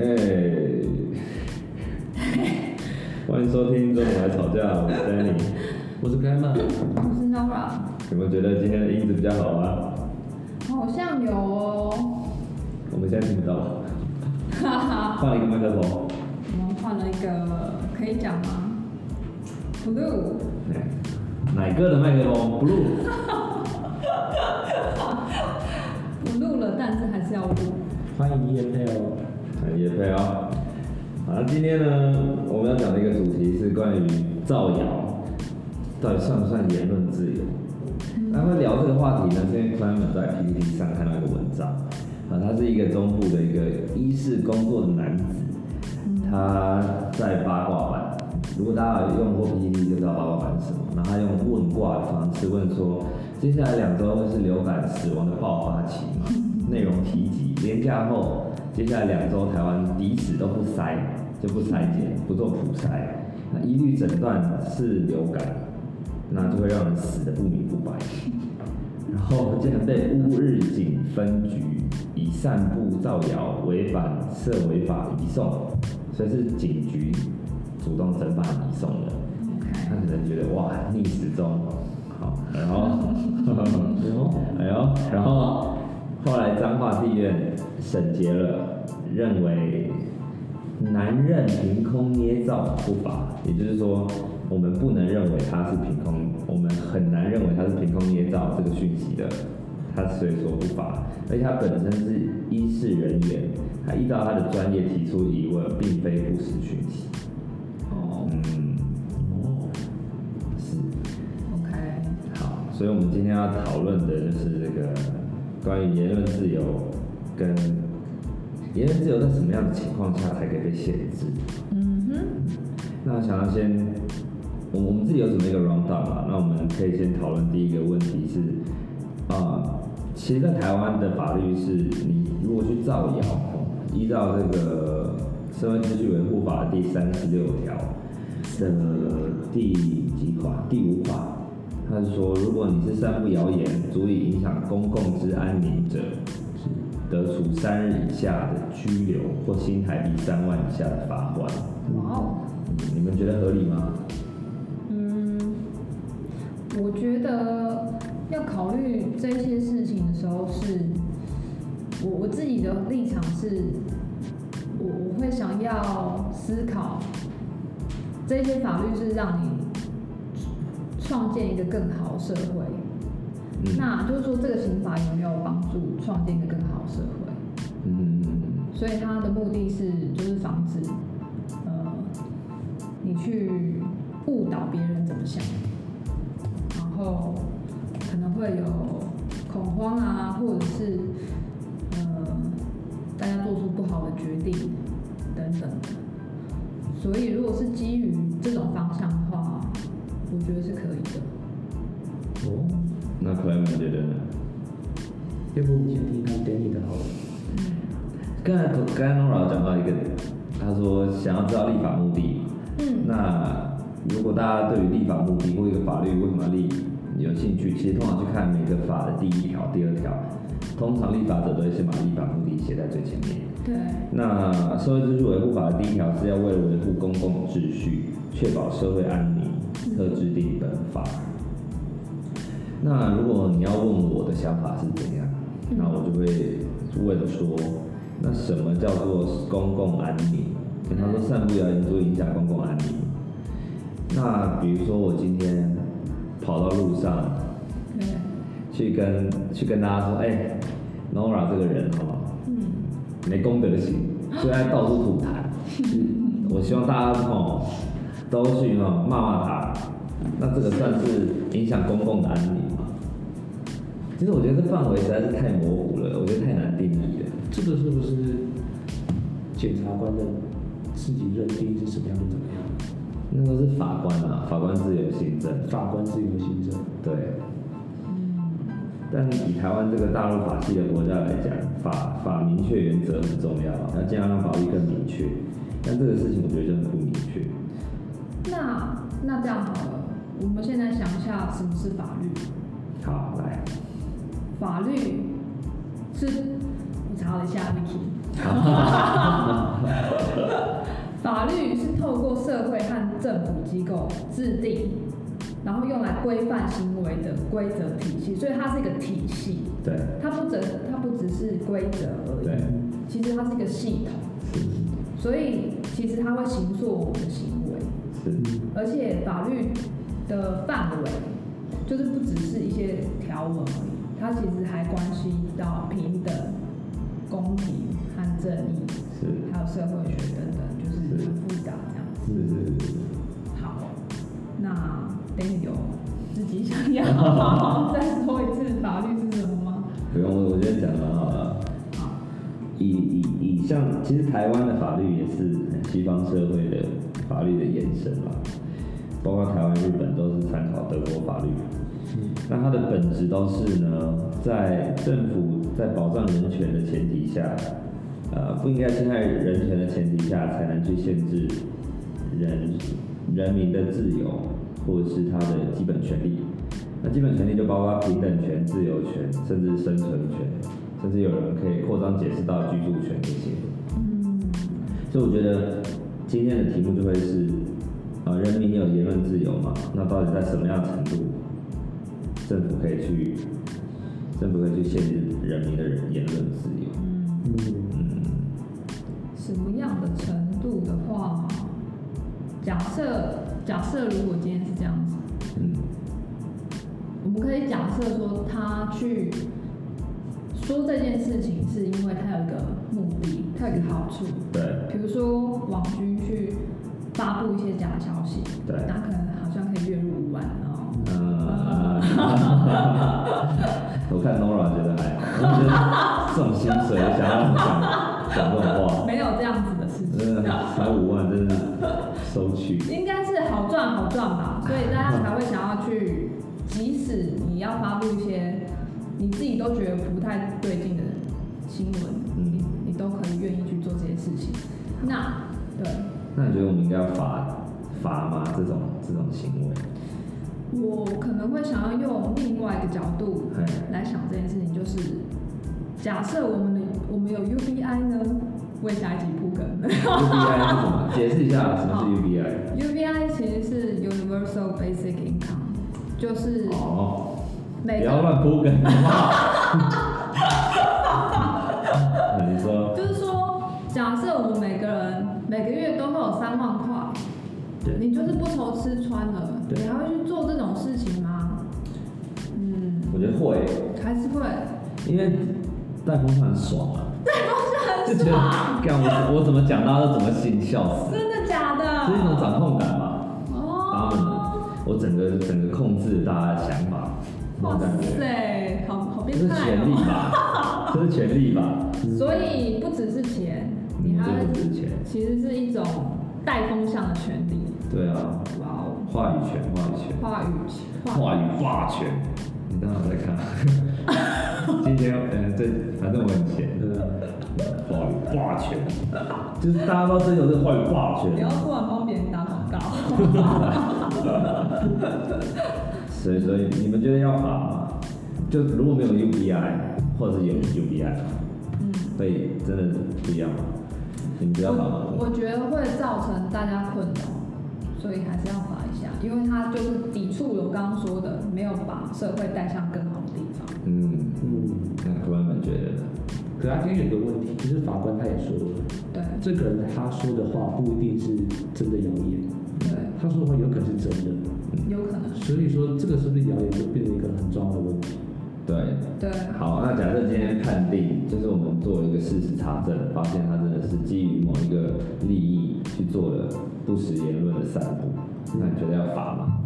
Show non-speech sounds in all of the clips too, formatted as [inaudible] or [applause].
哎，欢迎收听《中午来吵架》，我是 Danny。我是开曼，我是 Nora，有没有觉得今天的音质比较好啊？好像有哦，我们现在听不到，哈哈，换了一个麦克风。我们换了一个，可以讲吗？Blue，哎哪个的麦克风？Blue。[laughs] 我录了，但是还是要录。欢迎叶配哦。很也配哦。好，那今天呢，我们要讲的一个主题是关于造谣，到底算不算言论自由？那会聊这个话题呢，是因为 Clement 在 PPT 上看到一个文章，啊，他是一个中部的一个医事工作的男子，他在八卦版，如果大家有用过 PPT 就知道八卦版是什么，然后他用问卦的方式问说，接下来两周会是流感死亡的爆发期吗？内容提及连假后，接下来两周台湾彼此都不筛，就不筛检，不做普筛，那一律诊断是流感，那就会让人死的不明不白。然后竟然被乌日警分局以散布造谣、违反涉违法移送，所以是警局主动侦办移送的。他可能觉得哇逆时钟，好，然后，哎呦，然后后来彰化地院审结了，认为男人凭空捏造不法，也就是说，我们不能认为他是凭空，我们很难认为他是凭空捏造这个讯息的，他所以说不法，而且他本身是医事人员，他依照他的专业提出疑问，并非不实讯息。哦嗯，哦，是。，OK，好，所以我们今天要讨论的就是这个关于言论自由跟言论自由在什么样的情况下才可以被限制？嗯哼，那我想要先，我我们自己有准备一个 round down 嘛，那我们可以先讨论第一个问题是，啊、其实，在台湾的法律是，你如果去造谣，依照这个《社会秩序维护法》的第三十六条的第几款？第五款，他是说，如果你是散布谣言，足以影响公共之安宁者，得处三日以下的拘留或新台币三万以下的罚款。哇哦，你们觉得合理吗？嗯，我觉得要考虑这些事情的时候是，我我自己的立场是，我我会想要思考，这些法律是让你创建一个更好的社会。嗯那就是说，这个刑法有没有帮助创建一个更好的社会？嗯，所以它的目的是就是防止，呃，你去误导别人怎么想，然后可能会有恐慌啊，或者是呃大家做出不好的决定等等的。所以如果是基于这种方向的话，我觉得是可以的。哦，那克莱门觉得呢？要不你先听看 Danny 的好了。刚才刚才 Nora 讲到一个，他说想要知道立法目的。嗯那如果大家对于立法目的或一个法律为什么要立有兴趣，其实通常去看每个法的第一条、第二条，通常立法者都会先把立法目的写在最前面。对，那《社会秩序维护法》的第一条是要为了维护公共秩序，确保社会安宁，特制定本法。那如果你要问我的想法是怎样，那我就会问说，那什么叫做公共安宁？跟他说散布谣言足以影响公共安宁。那比如说我今天跑到路上，对，去跟去跟大家说，哎、n o r a 这个人哦，嗯，没公德心，所以他到处吐痰。[laughs] 我希望大家哦都去哦骂骂他，那这个算是影响公共的安宁吗？其实我觉得这范围实在是太模糊了，我觉得太难定义了。这个是不是检察官的自己认定是什么样的怎么样？那都是法官啊，法官自由行政，法官自由行政。对。但以台湾这个大陆法系的国家来讲，法法明确原则很重要，要尽量让法律更明确。但这个事情我觉得就很不明确。那那这样好了，我们现在想一下什么是法律？好，来，法律。是，我查了一下 Vicky，[laughs] 法律是透过社会和政府机构制定，然后用来规范行为的规则体系，所以它是一个体系，对。它不只它不只是规则而对。已，其实它是一个系统，所以其实它会形塑我们的行为。是。而且法律的范围就是不只是一些条文而已，它其实还关系到平等、公平和正义，是还有社会学等等，就是很复杂这样子。是是是。好，那 Danny 有自己想要 [laughs] 再说一次法律是什么吗？不用，我我觉得讲得很好了。好，以以以像，其实台湾的法律也是西方社会的法律的延伸嘛，包括台湾、日本都是参考德国法律。那它的本质都是呢，在政府在保障人权的前提下，呃，不应该侵害人权的前提下，才能去限制人人民的自由或者是他的基本权利。那基本权利就包括平等权、自由权，甚至生存权，甚至有人可以扩张解释到居住权这些。嗯，所以我觉得今天的题目就会是，呃，人民有言论自由嘛？那到底在什么样程度，政府可以去，政府可以去限制人民的言论自由？嗯，嗯，嗯，什么样的程度的话，假设假设如果今天是这样子。嗯，我们可以假设说，他去说这件事情，是因为他有一个目的，他有一个好处。对，比如说网军去发布一些假消息，对那可能好像可以月入五万哦。呃，[laughs] 我看 Nora 觉得还好，我觉得这种薪水想要讲讲这种话，没有这样子的事情，真的才五万，真是收取。应该是好赚好赚吧，所以大家才会想要去，即使你要发布一些你自己都觉得不太对劲的新闻，嗯你你都可以愿意去做这些事情。那对。那你觉得我们应该要罚罚吗？这种这种行为？我可能会想要用另外一个角度嘿来想这件事情，就是假设我们的我们有 UBI 呢，为下一集铺梗。UBI 是什么？[laughs] 解释一下什么是 UBI？UBI 其实是 Universal Basic Income，就是哦，不要乱铺梗好不好？[laughs] 就是不愁吃穿了，对你还会去做这种事情吗？嗯，我觉得会，还是会。因为带风扇很爽啊，就很觉得爽，干我我怎么讲大家都怎么信，笑死，真的假的？是一种掌控感嘛。他们哦，我整个整个控制大家的想法，那哇种感觉，塞，好好这是变态权利哦！吧？[laughs] 这是权力吧？所以不只是钱，你嗯，还这不值钱。其实是一种带风向的权利。对啊，哇哦，话语权，话语权。话语权，话语霸权，你当然在看。[laughs] 今天呃，这反正我很闲，话语霸权，就是大家都追求这个话语霸不要权，突然帮别人打广告。[laughs] [laughs] 所以所以你们觉得要罚吗？就如果没有 UBI，或者是有 UBI，嗯，会真的不一样吗？你们觉得要罚吗？我我觉得会造成大家困扰，所以还是要罚一下，因为它就是抵触了我刚刚说的，没有把社会带向更好的地方。嗯，嗯，那客观们觉得呢？可他今天有个问题，就是法官他也说了，对。这个人他说的话不一定是真的谣言，对，他说的话有可能是真的，有可能，所以说这个是不是谣言就变成一个很重要的问题。对，对，好，那假设今天判定，就是我们做一个事实查证，发现他是基于某一个利益去做的不实言论的散布，那你觉得要罚吗？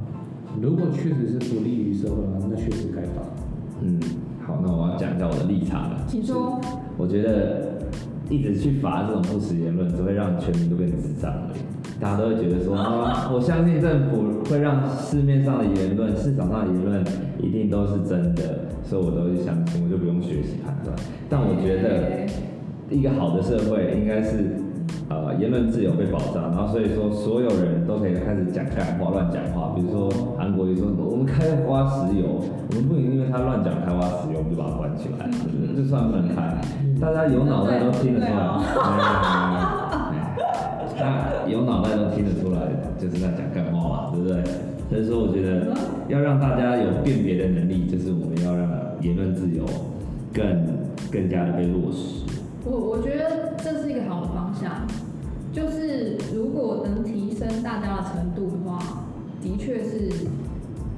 如果确实是不利于社会的话，那确实该罚。嗯，好，那我要讲一下我的立场了。请说。我觉得一直去罚这种不实言论，只会让全民都变智障而已。大家都会觉得说，啊，[laughs] 我相信政府会让市面上的言论、市场上的言论一定都是真的，所以我都会相信，我就不用学习判断。但我觉得一个好的社会应该是呃言论自由被保障，然后所以说所有人都可以开始讲干话、乱讲话。比如说韩国也说我们开挖石油，我们不能因为他乱讲开挖石油，我们就把他关起来，这算不能开。大家有脑袋都听得出来，那有脑袋都听得出来，就是在讲干话嘛，对不对？所以说，我觉得要让大家有辨别的能力，就是我们要让言论自由更更加的被落实。我我觉得这是一个好的方向，就是如果能提升大家的程度的话，的确是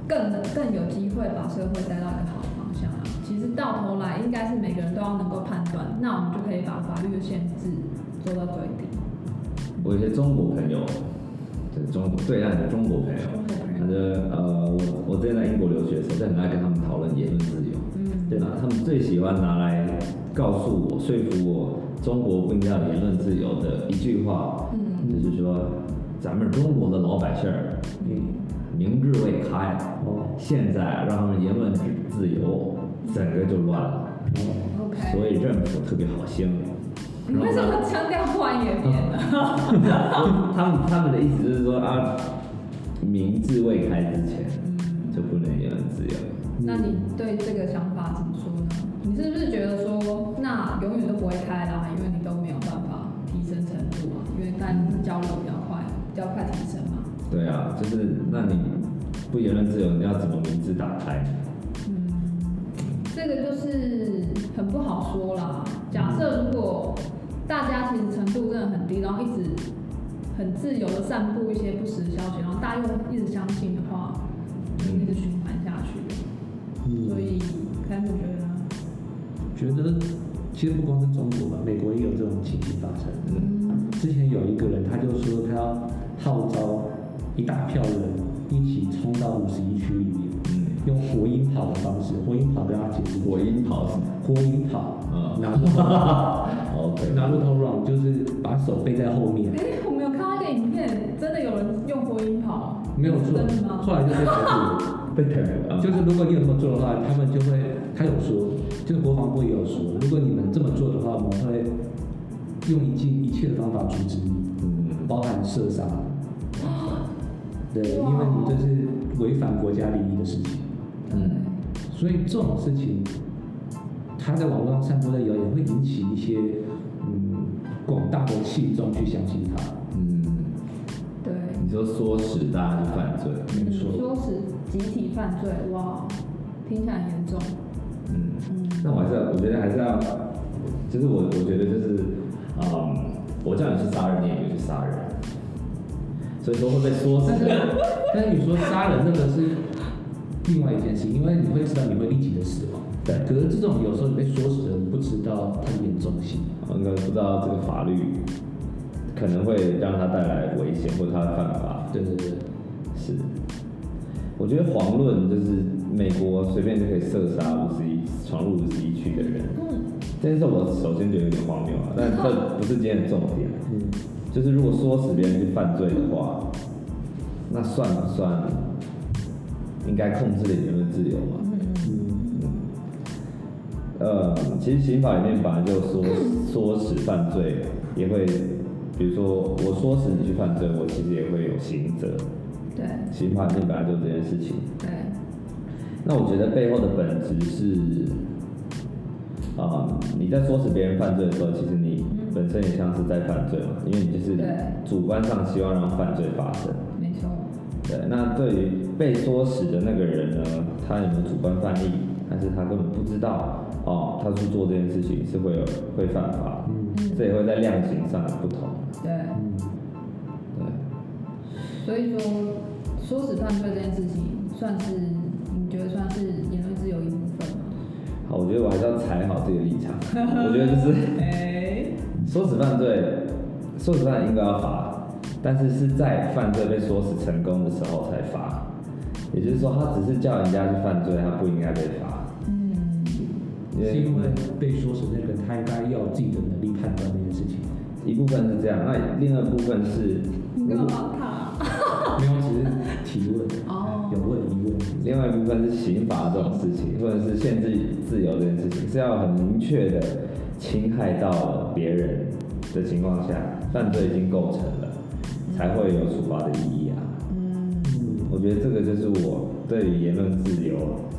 更更有机会把社会带到一个好的方向啊。其实到头来，应该是每个人都要能够判断，那我们就可以把法律的限制做到最低。我有些中国朋友，对中国对岸的中国朋友，他就呃，我我之前在英国留学的时候，就很爱跟他们讨论言论自由。嗯，对吧？他们最喜欢拿来告诉我、说服我，中国不应该有言论自由的一句话，嗯就是说，咱们中国的老百姓儿，嗯，明智未开，哦现在啊让他们言论自由，整个就乱了，，OK。所以政府特别好心。你为什么腔调忽然演变了？[laughs] 他们他们的意思就是说啊，明智未开之前嗯，就不能言论自由。那你对这个想法？你是不是觉得说，那永远都不会开啦，因为你都没有办法提升程度啊？因为但是交流比较快，比较快提升嘛。对啊，就是那你不言论自由，你要怎么明智打开？嗯，这个就是很不好说啦。假设如果大家其实程度真的很低，然后一直很自由的散布一些不实的消息，然后大家又一直相信的话，就一直循环下去。嗯所以，凯姆觉得呢？觉得其实不光是中国吧，美国也有这种情形发生。嗯之前有一个人，他就说他要号召一大票人一起冲到五十一区里面，嗯，用火影跑的方式，火影跑跟他解释，火影跑是吗？火影跑，嗯拿路 [laughs] OK，拿路头 run 就是把手背在后面，哎、我没有看到一个影片，真的有人用火影跑，没有错真的吗？[laughs] 后来就被逮捕了。[laughs] 被逮捕了，就是如果你有这么做的话，他们就会，他有说，就是国防部也有说，如果你们这么做的话，我们会用一尽一切的方法阻止你，嗯，包含射杀。对，因为你这是违反国家利益的事情，嗯。所以这种事情，他在网络上散播的谣言会引起一些嗯广大的信众去相信他。嗯，对，你说唆使大家去犯罪，没错唆使集体犯罪，哇，听起来很严重。那我还是要，我觉得还是要，就是我我觉得就是，嗯，我叫你去杀人，你也没去杀人，所以说会被说 [laughs] 但是，但是你说杀人那个是另外一件事，因为你会知道你会立即的死亡。对。可是这种有时候你被说死的，你不知道它的严重性。我可能不知道这个法律可能会让他带来危险，或者他会犯法，对对对，是，我觉得遑论就是美国随便就可以射杀五十一闯入五十一区的人，嗯，这件事我首先觉得有点荒谬啊，但这不是今天的重点。嗯，就是如果唆使别人去犯罪的话，那算不算应该控制的言论自由嘛？嗯嗯，呃，其实刑法里面本来就说唆使犯罪也会，比如说我唆使你去犯罪，我其实也会有刑责。对。刑法里面本来就有这件事情。对，那我觉得背后的本质是，啊、你在唆使别人犯罪的时候，其实你本身也像是在犯罪嘛，因为你就是主观上希望让犯罪发生。没错。对，那对于被唆使的那个人呢，他有没有主观犯意，还是他根本不知道哦，他去做这件事情是会有会犯法，这也会在量刑上有不同。对，嗯，对，所以说唆使犯罪这件事情，算是你觉得算是言论自由一部分吗？好，我觉得我还是要踩好自己的立场。[laughs] 我觉得就是哎，唆使犯罪，唆使犯应该要罚，但是是在犯罪被唆使成功的时候才罚。也就是说，他只是叫人家去犯罪，他不应该被罚。嗯，因为是因为被唆使那个人他应该要有自己的能力判断这件事情，一部分是这样，那另外一部分是，你干嘛帮他？没有只是提问，哦另外一部分是刑罚这种事情，或者是限制自由这件事情，是要很明确的侵害到了别人的情况下，犯罪已经构成了，才会有处罚的意义啊。嗯，嗯，我觉得这个就是我对于言论自由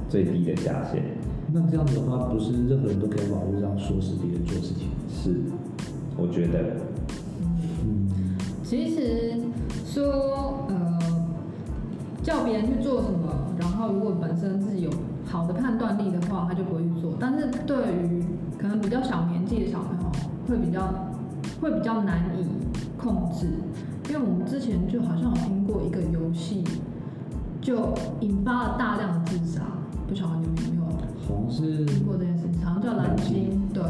最低的下限。那这样子的话，不是任何人都可以在网络上说死别人做事情？是，我觉得，嗯，其实说呃，叫别人去做什么，然后如果本身自己有好的判断力的话，他就不会去做。但是对于可能比较小年纪的小朋友，会比较会比较难以控制，因为我们之前就好像有听过一个游戏，就引发了大量的自杀，不晓得你们有没有好像是听过这件事情？好像叫蓝鲸，对。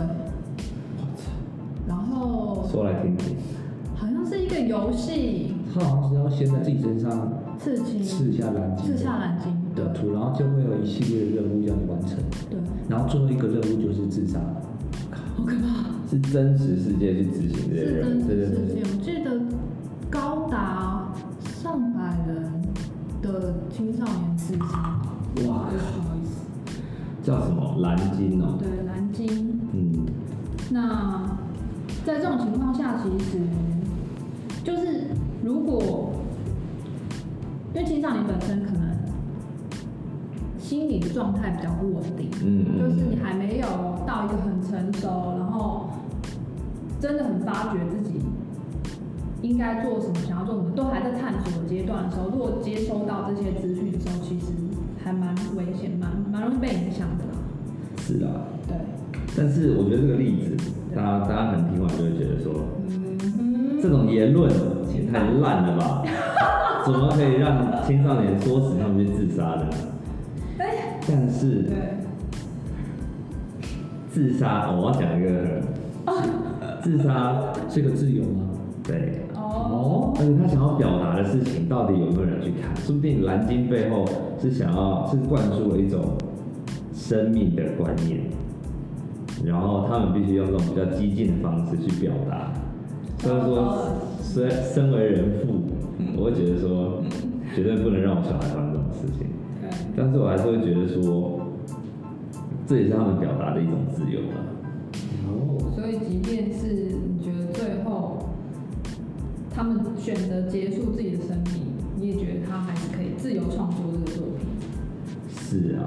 然后说来听听。好像是一个游戏，他好像是要先在自己身上刺青，刺下蓝鲸，刺下蓝鲸，对的图，然后就会有一系列的任务要你完成，对，然后最后一个任务就是自杀。好可怕。是真实世界去执行这些是真任务，对对实事对，我记得高达上百人的青少年自杀，哇不好意思，叫什么蓝鲸哦？对蓝鲸。嗯，那在这种情况下，其实就是如果因为青少年本身可能心理的状态比较不稳定，嗯嗯就是你还没有到一个很成熟，然后真的很发觉自己应该做什么，想要做什么，都还在探索的阶段的时候，如果接收到这些资讯的时候，其实还蛮危险，蛮蛮容易被影响的啦。是啊。对，但是我觉得这个例子，大家大家可能听完就会觉得说，嗯这种言论也太烂了吧？[laughs] 怎么可以让青少年说死他们去自杀呢？哎，但是对，自杀，我要讲一个，[laughs] 自杀，是个自由吗？对，哦，而且他想要表达的事情，到底有没有人去看？说不定蓝鲸背后是想要是灌输了一种生命的观念，然后他们必须用这种比较激进的方式去表达。所以说，虽身为人父，我会觉得说，绝对不能让我小孩发生这种事情。对，但是我还是会觉得说，这也是他们表达的一种自由嘛。哦，所以即便是你觉得最后他们选择结束自己的生命，你也觉得他还是可以自由创作这个作品。是啊，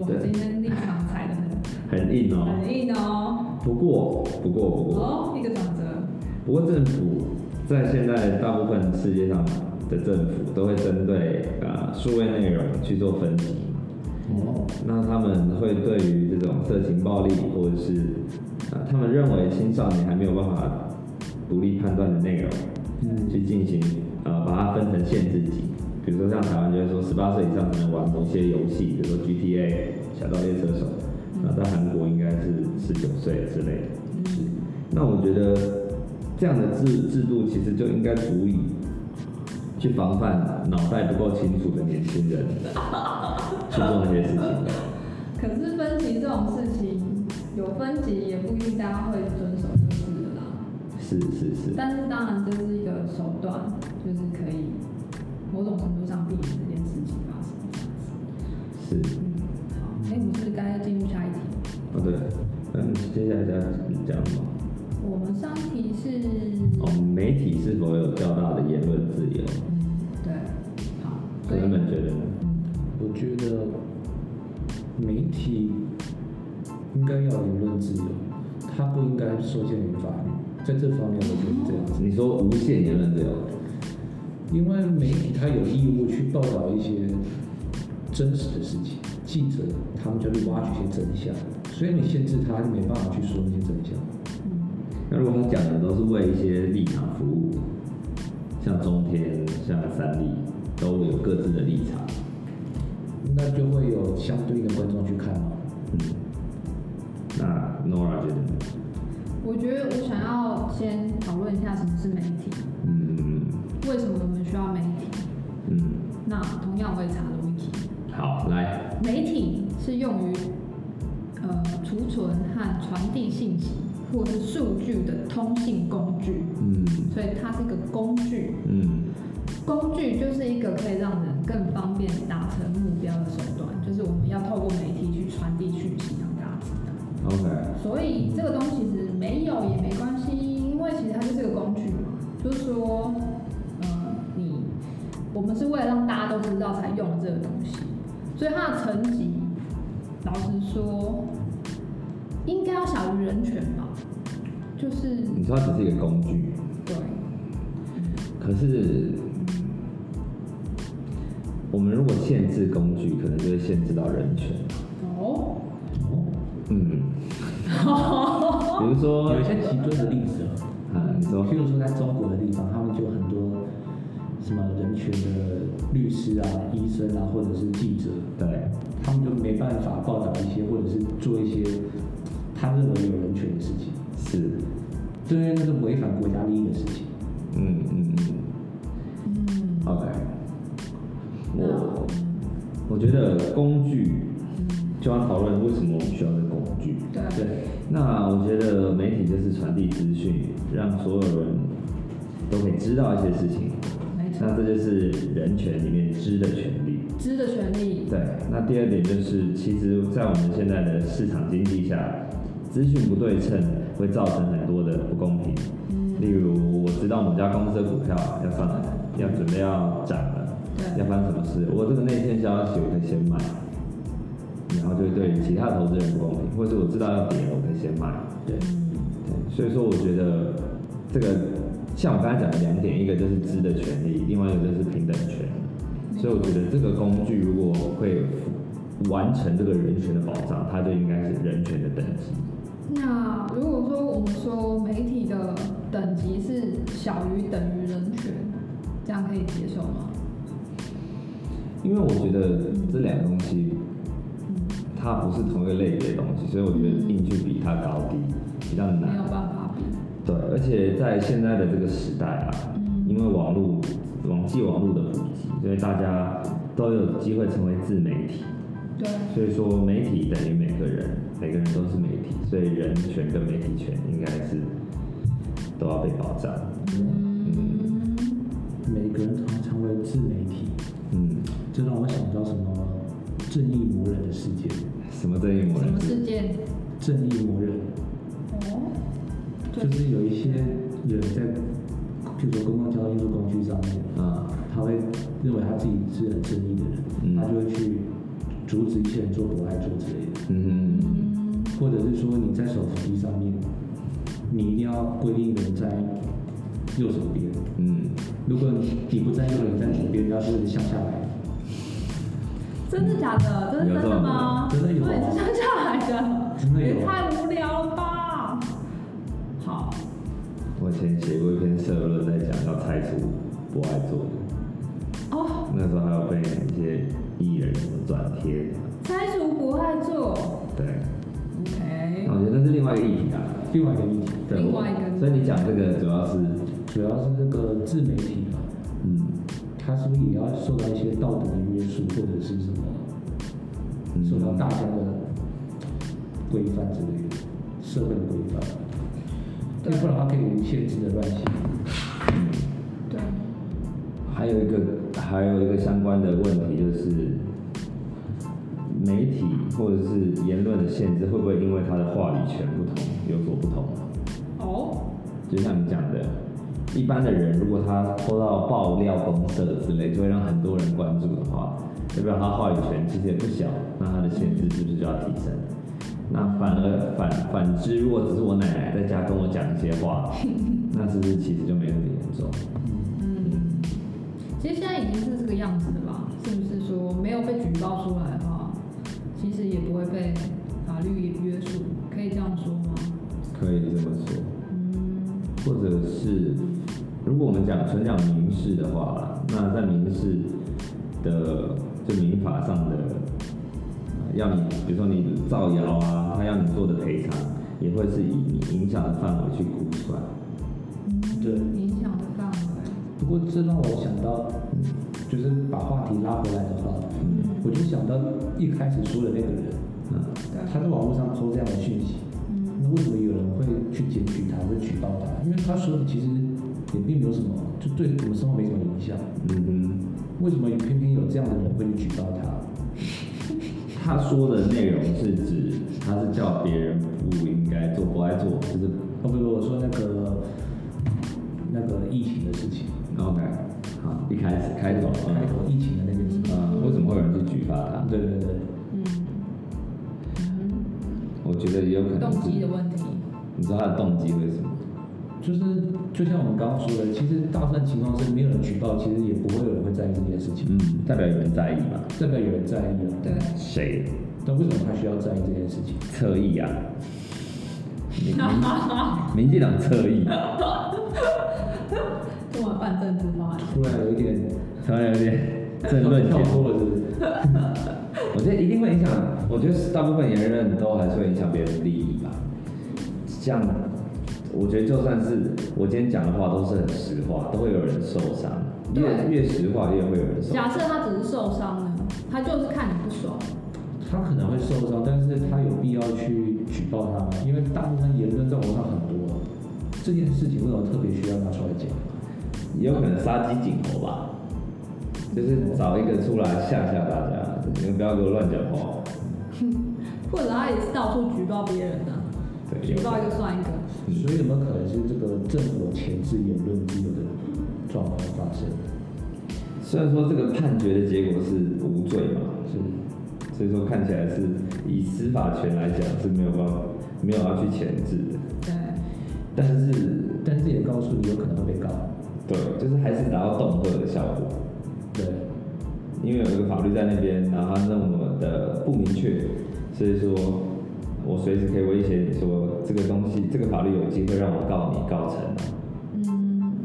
哇，对今天立场踩得很 [laughs] 很硬哦。很硬哦。不过，不过，不过，哦，一个转折。不过政府在现在大部分世界上的政府都会针对呃数位内容去做分级。哦，那他们会对于这种色情暴力，或者是呃他们认为青少年还没有办法独立判断的内容，嗯，去进行呃把它分成限制级。比如说像台湾就会说十八岁以上才能玩某些游戏，比如说 GTA、小盗猎车手，那在韩国应该是十九岁之类的。嗯，那我觉得这样的制制度其实就应该足以去防范脑袋不够清楚的年轻人 [laughs] 去做那些事情。可是分级这种事情，有分级也不一定大家会遵守就是了啦。是是是，但是当然这是一个手段，就是可以某种程度上避免这件事情发生。是。嗯，好，哎，我们是不是该进入下一题？哦对，嗯，接下来要讲什么？我们上一题是，哦，媒体是否有较大的言论体应该要有言论自由，它不应该受限于法律，在这方面我觉得是这样子。你说无限言论自由？因为媒体他有义务去报道一些真实的事情，记者他们就去挖掘一些真相，所以你限制他，就没办法去说那些真相。嗯，那如果他讲的都是为一些立场服务，像中天、像三立，都有各自的立场，那就会有相对应的观众去看嘛。嗯，那 Nora 觉得呢？我觉得我想要先讨论一下什么是媒体，嗯。为什么我们需要媒体？嗯，那同样我也查了 wiki，好，来，媒体是用于呃储存和传递信息或是数据的通信工具，嗯。所以它是一个工具。嗯。工具就是一个可以让人更方便达成目标的手段，就是我们要透过媒体去传递讯息，让大家知道。，OK，所以这个东西其实没有也没关系，因为其实它就是个工具嘛，就是说，嗯，你我们是为了让大家都知道才用这个东西，所以它的层级，老实说，应该要小于人权吧，就是你说它只是一个工具，对，可是我们如果限制工具，可能就会限制到人权。哦，嗯，[laughs] 比如说有一些极端的例子哦。啊，你说譬如说在中国的地方，他们就很多什么人权的律师啊、医生啊，或者是记者，对，他们就没办法报道一些或者是做一些他认为有人权的事情，是，对，因为那是违反国家利益的事情。觉得工具就要讨论为什么我们需要这个工具。对，对，那我觉得媒体就是传递资讯，让所有人都可以知道一些事情。没错那，这就是人权里面知的权利。知的权利，对，那第二点就是，其实，在我们现在的市场经济下，资讯不对称会造成很多的不公平。嗯，例如，我知道某家公司的股票要上来，要准备要涨了，对要发生什么事，我这个内线消息我可以先卖，然后就会对其他投资人不公平，或者我知道要跌了，我可以先卖。对，嗯，对，所以说我觉得这个像我刚才讲的两点，一个就是知的权利，另外一个就是平等权。所以我觉得这个工具如果会完成这个人权的保障，它就应该是人权的等级。那如果说我们说媒体的等级是小于等于人权，这样可以接受吗？因为我觉得这两个东西嗯，它不是同一个类别的东西，所以我觉得硬去比它高低比较没有难。办法比。对，而且在现在的这个时代啊，嗯因为网络网际网络的普及，所以大家都有机会成为自媒体。对，所以说，媒体等于每个人，每个人都是媒体，所以人权跟媒体权应该是都要被保障。嗯，每个人常成为自媒体，嗯，这让我想到什么正义魔人的事件。什么正义魔什么？事件？正义魔人。哦，就是有一些人在，譬如说公共交通运输工具上面，啊，他会认为他自己是很正义的人，嗯。他就会去阻止一些人做博爱做之类的，嗯。嗯，或者是说你在手扶梯上面，你一定要规定人在右手边，嗯，如果你你不在右边，你在左边，要是向下来，真的假的？这是真的吗？真的有对，是生下来的，真的有。也太无聊了吧？好，我以前写过一篇社论，在讲要拆除不爱做的，哦，那时候还有被一些艺人转贴，拆除不爱做。对，，OK，那我觉得那是另外一个议题啊。另外一个议题，对，我另外一个所以你讲这个主要是，主要是这个自媒体吧，嗯。它是不是也要受到一些道德的约束，或者是什受到大家的规范之类的社会的规范？对要不然它可以无限制的乱写。对，还有一个还有一个相关的问题就是，媒体或者是言论的限制会不会因为他的话语权不同有所不同？哦，就像你讲的，一般的人如果他抽到爆料公社之类，就会让很多人关注的话，代表他话语权其实也不小，那他的限制是不是就要提升？那反而反反之，如果只是我奶奶在家跟我讲一些话，[laughs] 那是不是其实就没那么严重？嗯，其实现在已经是这个样子了吧？是不是说没有被举报出来的话，其实也不会被法律约束？可以这样说吗？可以这么说。嗯，或者是如果我们讲纯讲民事的话，那在民事的法上的，呃要你比如说你造谣啊，他要你做的赔偿，也会是以你影响的范围去估出来。对。影响的范围，不过这让我想到，就是把话题拉回来的话，嗯。我就想到一开始说的那个人，嗯，他在网络上说这样的讯息，嗯。那为什么有人会去检举他，会举报他？因为他说的其实也并没有什么，就对我们生活没什么影响。嗯为什么偏偏有这样的人会去举报他？他说的内容是指他是叫别人不应该做，不爱做，就是哦不不，我说那个那个疫情的事情，OK，好，一开始开头，开头疫情的那件事情。嗯，为什么会有人去举报他？对对对，嗯，嗯我觉得也有可能动机的是，问题，你知道他的动机为什么？就是就像我们刚刚说的，其实大部分情况是没有人举报，其实也不会有人会在意这件事情，嗯，代表有人在意嘛？代表有人在意啊。对，谁但为什么他需要在意这件事情？侧翼啊？[laughs] 民民进党侧翼，这么办政治方案，突然有一点 [laughs] 突然有点 [laughs] 政论跳脱了，是不是？我觉得一定会影响，我觉得大部分言论都还是会影响别人的利益吧。像我觉得就算是我今天讲的话都是很实话，都会有人受伤。越对越实话越会有人受伤。假设他只是受伤呢，他就是看你不爽，他可能会受伤，但是他有必要去举报他吗？因为大部分言论在网上很多，这件事情为什么特别需要拿出来讲？也有可能杀鸡儆猴吧，就是找一个出来吓吓大家，你们不要给我乱讲话。[laughs] 或者他也是到处举报别人的，对，举报一个算一个，所以有没有可能是这个政府前置言论自由的状况发生？虽然说这个判决的结果是无罪嘛，是所以说看起来是以司法权来讲是没有办法，没有要去前置的，对，但是但是也告诉你有可能会被告。对，就是还是达到恫吓的效果。对，因为有一个法律在那边，然后它那么的不明确，所以说我随时可以威胁你说这个东西，这个法律有机会让我告你告成啊。嗯，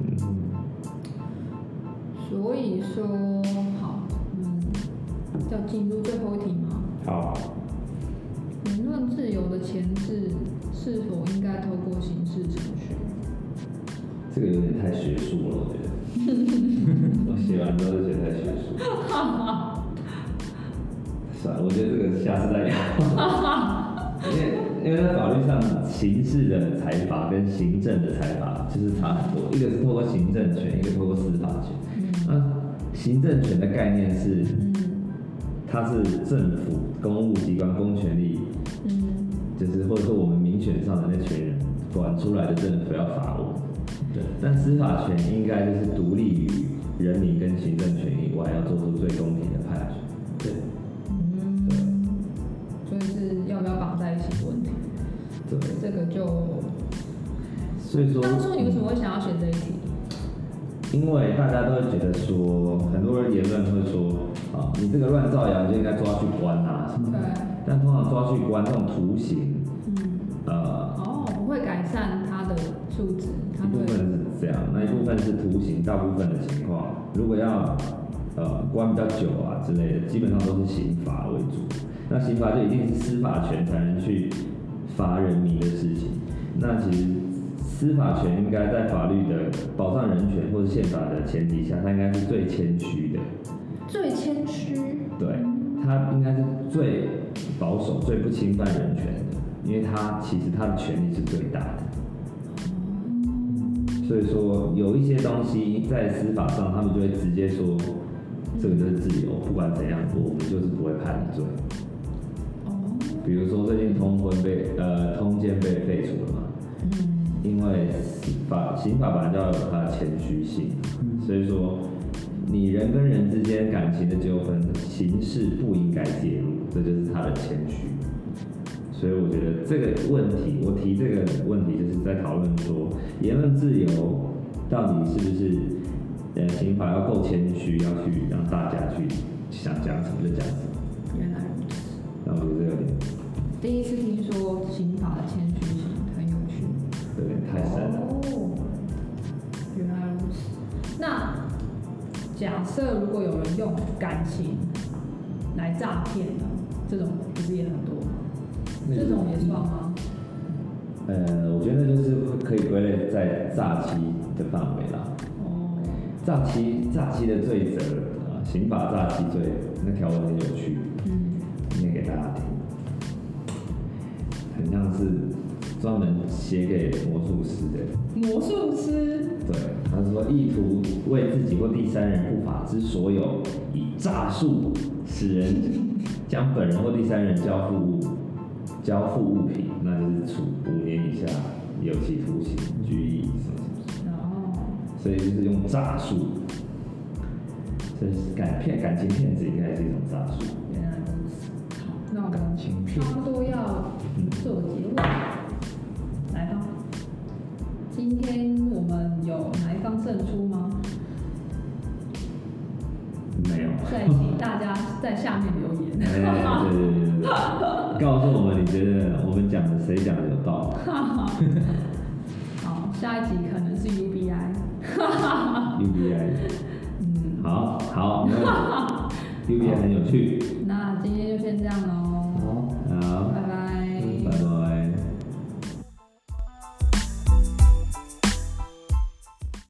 嗯，所以说好，嗯，要进入最后一题吗？好，言论自由的前置是否应该透过刑事程序？这个有点太学术了，我觉得。[laughs] 我写完之后就觉得太学术。[laughs] [laughs] 算了，我觉得这个下次再聊。[laughs] 因为因为在法律上，刑事的财罚跟行政的财罚就是差很多，一个是透过行政权，一个透过司法权。那行政权的概念是，嗯它是政府、公务机关、公权力，嗯就是或者说我们民选上的那群人管出来的政府要罚我。对，但司法权应该就是独立于人民跟行政权以外，要做出最公平的判决。对，这个就所以说，当初你为什么会想要选这一题？因为大家都会觉得说，很多人言论会说，啊，你这个乱造谣就应该抓去关啊什么的。对，但通常抓去关这种徒刑，嗯，呃，哦，不会改善他的素质，一部分是这样，那一部分是徒刑，大部分的情况，如果要呃关比较久啊之类的，基本上都是刑罚为主。那刑罚就一定是司法权才能去罚人民的事情。那其实司法权应该在法律的保障人权或者宪法的前提下，它应该是最谦虚的，最谦虚，对，它应该是最保守、最不侵犯人权的，因为它其实它的权利是最大的。所以说，有一些东西在司法上，他们就会直接说，这个就是自由，不管怎样做，我们就是不会判你罪。哦，比如说最近通婚被呃通奸被废除了嘛，嗯因为法刑法本来就要有它的谦虚性，所以说你人跟人之间感情的纠纷，刑事不应该介入，这就是他的谦虚。所以我觉得这个问题，我提这个问题就是在讨论说，言论自由到底是不是呃刑法要够谦虚，要去让大家去想讲什么就讲什么。第一次听说刑法的谦虚性，很有趣。有点太深了。哦，原来如此。那假设如果有人用感情来诈骗呢？这种不是也很多吗？这种也算吗？呃，我觉得就是可以归类在诈欺的范围啦。哦，诈欺诈欺的罪责啊，刑法诈欺罪那条文很有趣，嗯，念给大家听，很像是专门写给魔术师的。魔术师，对，他说意图为自己或第三人不法之所有，以诈术使人 [laughs] 将本人或第三人交付物交付物品，那就是处五年以下有期徒刑、拘役什么什么。然后所以就是用诈术。这是感骗感情骗子应该是一种诈术。原来如此。好，那我感情骗差不多要做结尾，来吧。今天我们有哪一方胜出吗？没有。再请大家在下面留言。[laughs] 哎，对对对对对，告诉我们你觉得我们讲的谁讲的有道理 [laughs] 好，下一集可能是 UBI。[laughs] UBI，嗯，好好，UBI 很有趣。那今天就先这样喽。好。